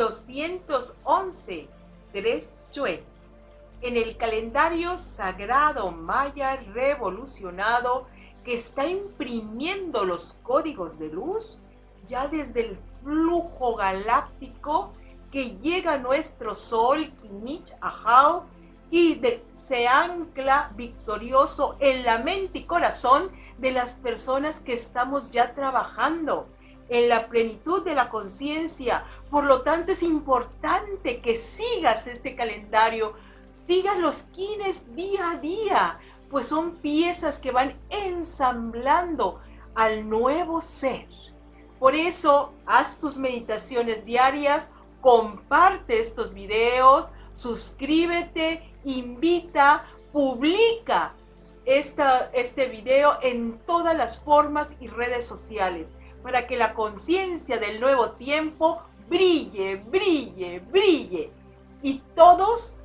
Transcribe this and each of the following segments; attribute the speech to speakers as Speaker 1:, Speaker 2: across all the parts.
Speaker 1: 311, 3 Chuen. En el calendario sagrado maya revolucionado que está imprimiendo los códigos de luz ya desde el flujo galáctico que llega a nuestro sol, Kinich Ahau, y se ancla victorioso en la mente y corazón de las personas que estamos ya trabajando en la plenitud de la conciencia. Por lo tanto, es importante que sigas este calendario, sigas los quines día a día, pues son piezas que van ensamblando al nuevo ser. Por eso, haz tus meditaciones diarias, comparte estos videos, suscríbete, invita, publica esta, este video en todas las formas y redes sociales para que la conciencia del nuevo tiempo brille, brille, brille. Y todos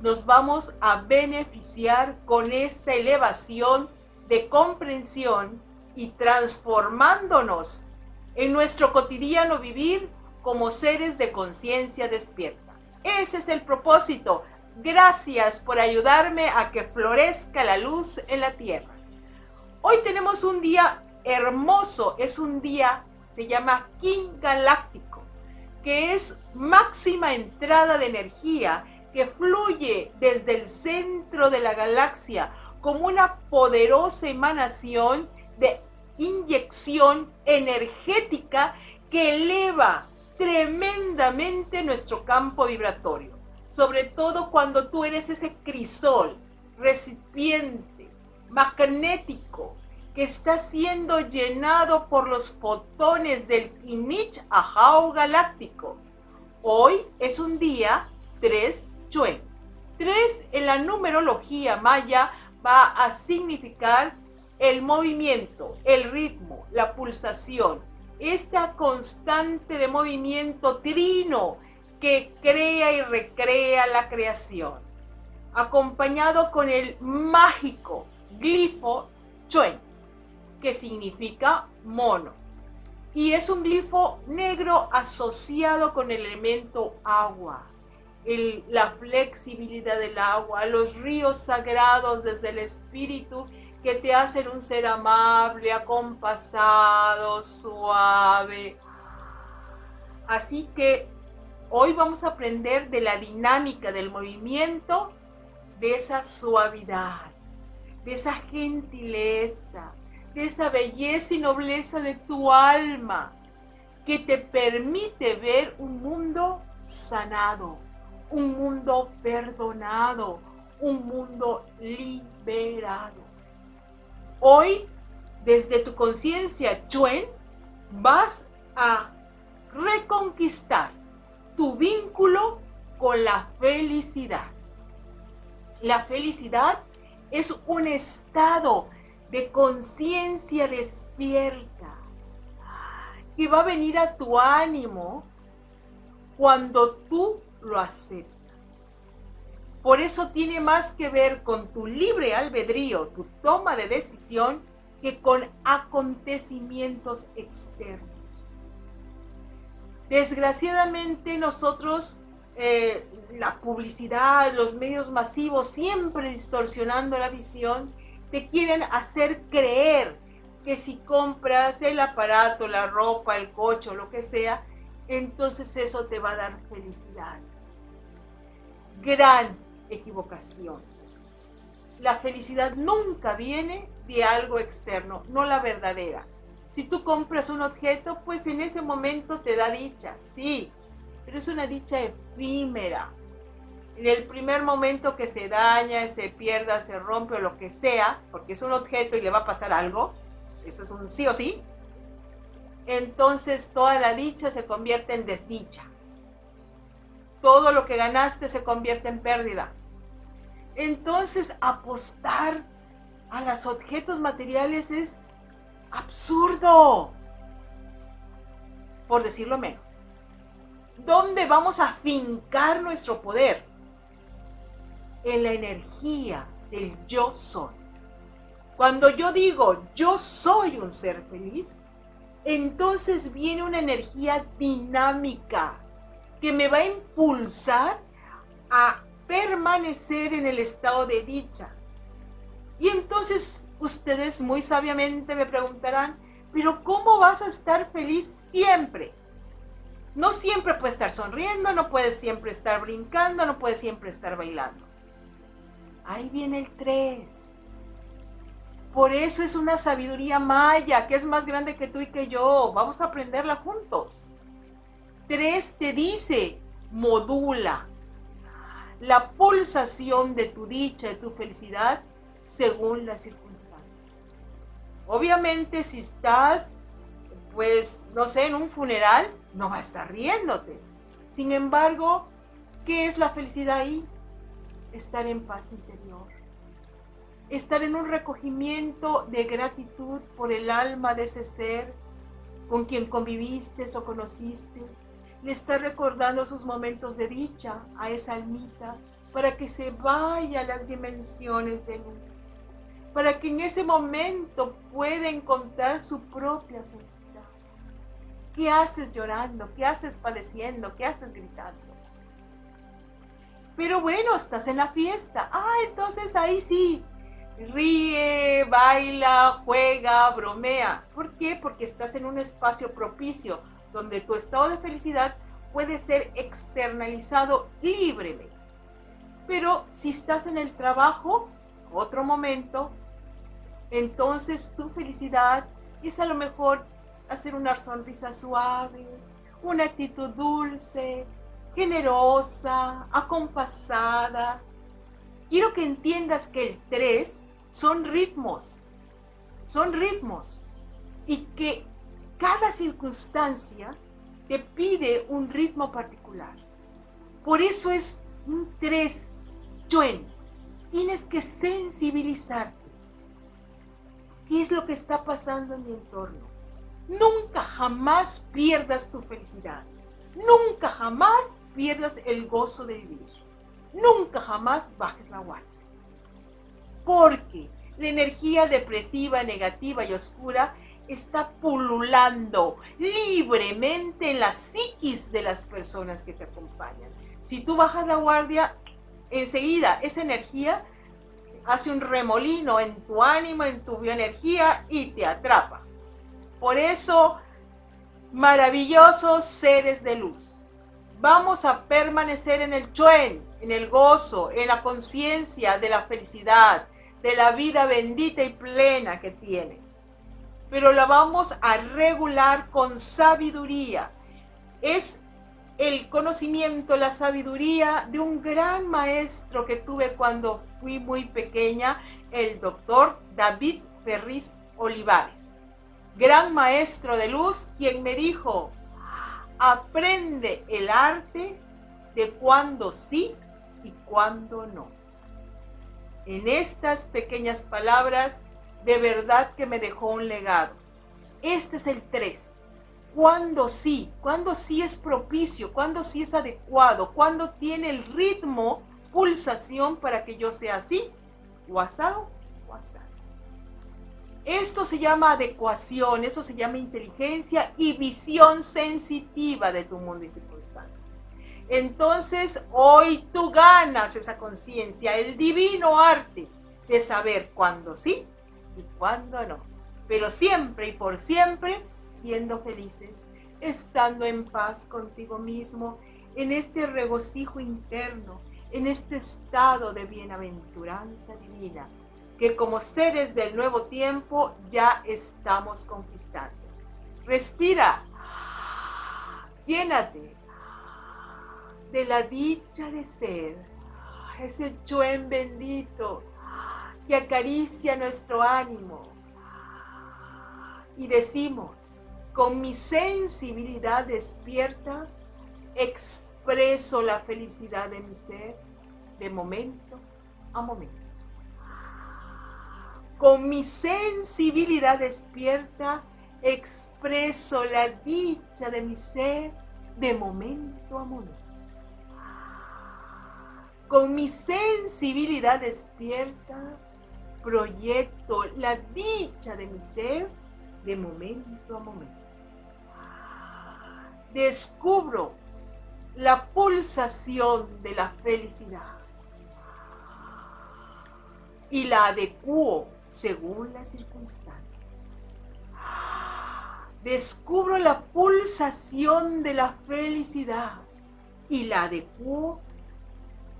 Speaker 1: nos vamos a beneficiar con esta elevación de comprensión y transformándonos en nuestro cotidiano vivir como seres de conciencia despierta. Ese es el propósito. Gracias por ayudarme a que florezca la luz en la tierra. Hoy tenemos un día hermoso, es un día, se llama King Galáctico, que es máxima entrada de energía que fluye desde el centro de la galaxia como una poderosa emanación de inyección energética que eleva tremendamente nuestro campo vibratorio, sobre todo cuando tú eres ese crisol, recipiente, magnético, está siendo llenado por los fotones del Inich Ajao galáctico. Hoy es un día 3 Chuen. 3 en la numerología maya va a significar el movimiento, el ritmo, la pulsación, esta constante de movimiento trino que crea y recrea la creación, acompañado con el mágico glifo Chuen que significa mono. Y es un glifo negro asociado con el elemento agua, la flexibilidad del agua, los ríos sagrados desde el espíritu que te hacen un ser amable, acompasado, suave. Así que hoy vamos a aprender de la dinámica del movimiento, de esa suavidad, de esa gentileza, de esa belleza y nobleza de tu alma que te permite ver un mundo sanado, un mundo perdonado, un mundo liberado. Hoy, desde tu conciencia, Chuen, vas a reconquistar tu vínculo con la felicidad. La felicidad es un estado de conciencia despierta que va a venir a tu ánimo cuando tú lo aceptas. Por eso tiene más que ver con tu libre albedrío, tu toma de decisión, que con acontecimientos externos. Desgraciadamente nosotros, eh, la publicidad, los medios masivos, siempre distorsionando la visión, te quieren hacer creer que si compras el aparato, la ropa, el coche o lo que sea, entonces eso te va a dar felicidad. Gran equivocación. La felicidad nunca viene de algo externo, no la verdadera. Si tú compras un objeto, pues en ese momento te da dicha, sí, pero es una dicha efímera en el primer momento que se daña, se pierda, se rompe o lo que sea, porque es un objeto y le va a pasar algo, eso es un sí o sí, entonces toda la dicha se convierte en desdicha. Todo lo que ganaste se convierte en pérdida. Entonces apostar a los objetos materiales es absurdo, por decirlo menos. ¿Dónde vamos a fincar nuestro poder? En la energía del yo soy. Cuando yo digo yo soy un ser feliz, entonces viene una energía dinámica que me va a impulsar a permanecer en el estado de dicha. Y entonces ustedes muy sabiamente me preguntarán, pero ¿cómo vas a estar feliz siempre? No siempre puedes estar sonriendo, no puedes siempre estar brincando, no puedes siempre estar bailando. Ahí viene el 3. Por eso es una sabiduría maya, que es más grande que tú y que yo. Vamos a aprenderla juntos. 3 te dice, modula la pulsación de tu dicha, de tu felicidad, según las circunstancias. Obviamente, si estás, pues, no sé, en un funeral, no va a estar riéndote. Sin embargo, ¿qué es la felicidad ahí? Estar en paz interior. Estar en un recogimiento de gratitud por el alma de ese ser con quien conviviste o conociste. Le está recordando sus momentos de dicha a esa almita para que se vaya a las dimensiones de luz. Para que en ese momento pueda encontrar su propia felicidad. ¿Qué haces llorando? ¿Qué haces padeciendo? ¿Qué haces gritando? Pero bueno, estás en la fiesta. Ah, entonces ahí sí. Ríe, baila, juega, bromea. ¿Por qué? Porque estás en un espacio propicio donde tu estado de felicidad puede ser externalizado libremente. Pero si estás en el trabajo, otro momento, entonces tu felicidad es a lo mejor hacer una sonrisa suave, una actitud dulce, generosa, acompasada. Quiero que entiendas que el 3 son ritmos, son ritmos y que cada circunstancia te pide un ritmo particular. Por eso es un 3 Chuen. Tienes que sensibilizarte. ¿Qué es lo que está pasando en mi entorno? Nunca jamás pierdas tu felicidad. Nunca jamás pierdas el gozo de vivir. Nunca jamás bajes la guardia. Porque la energía depresiva, negativa y oscura está pululando libremente en la psiquis de las personas que te acompañan. Si tú bajas la guardia, enseguida esa energía hace un remolino en tu ánimo, en tu bioenergía y te atrapa. Por eso, maravillosos seres de luz, vamos a permanecer en el chuen, en el gozo, en la conciencia de la felicidad, de la vida bendita y plena que tiene. Pero la vamos a regular con sabiduría. Es el conocimiento, la sabiduría de un gran maestro que tuve cuando fui muy pequeña, el doctor David Ferris Olivares gran maestro de luz, quien me dijo, aprende el arte de cuando sí y cuando no. En estas pequeñas palabras, de verdad que me dejó un legado. Este es el 3. Cuando sí, cuando sí es propicio, cuando sí es adecuado, cuando tiene el ritmo, pulsación para que yo sea así, o esto se llama adecuación, eso se llama inteligencia y visión sensitiva de tu mundo y circunstancias. Entonces, hoy tú ganas esa conciencia, el divino arte de saber cuándo sí y cuándo no. Pero siempre y por siempre siendo felices, estando en paz contigo mismo, en este regocijo interno, en este estado de bienaventuranza divina que como seres del nuevo tiempo ya estamos conquistando. Respira, llénate de la dicha de ser, ese chuen bendito que acaricia nuestro ánimo. Y decimos, con mi sensibilidad despierta, expreso la felicidad de mi ser de momento a momento con mi sensibilidad despierta, expreso la dicha de mi ser de momento a momento. Con mi sensibilidad despierta, proyecto la dicha de mi ser de momento a momento. Descubro la pulsación de la felicidad y la adecuo según las circunstancias. Descubro la pulsación de la felicidad y la adecuo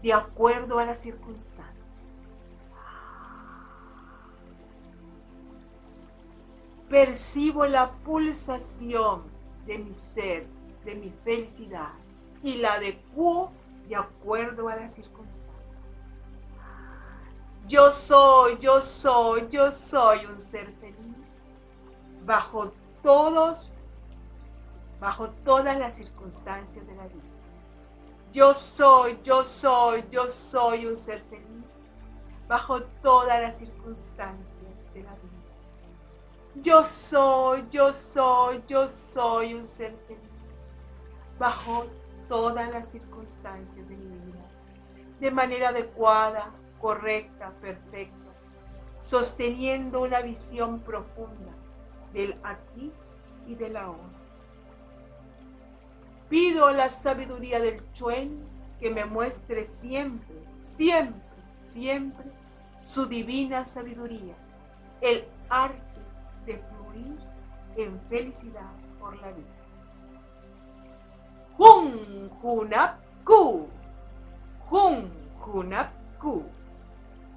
Speaker 1: de acuerdo a las circunstancias. Percibo la pulsación de mi ser, de mi felicidad y la adecuo de acuerdo a las circunstancias. Yo soy, yo soy, yo soy un ser feliz bajo todos, bajo todas las circunstancias de la vida. Yo soy, yo soy, yo soy un ser feliz bajo todas las circunstancias de la vida. Yo soy, yo soy, yo soy un ser feliz bajo todas las circunstancias de mi vida, de manera adecuada, correcta, perfecta, sosteniendo una visión profunda del aquí y del ahora. Pido la sabiduría del Chuen que me muestre siempre, siempre, siempre su divina sabiduría, el arte de fluir en felicidad por la vida. Hun Hunap Ku, Hun Hunap Ku,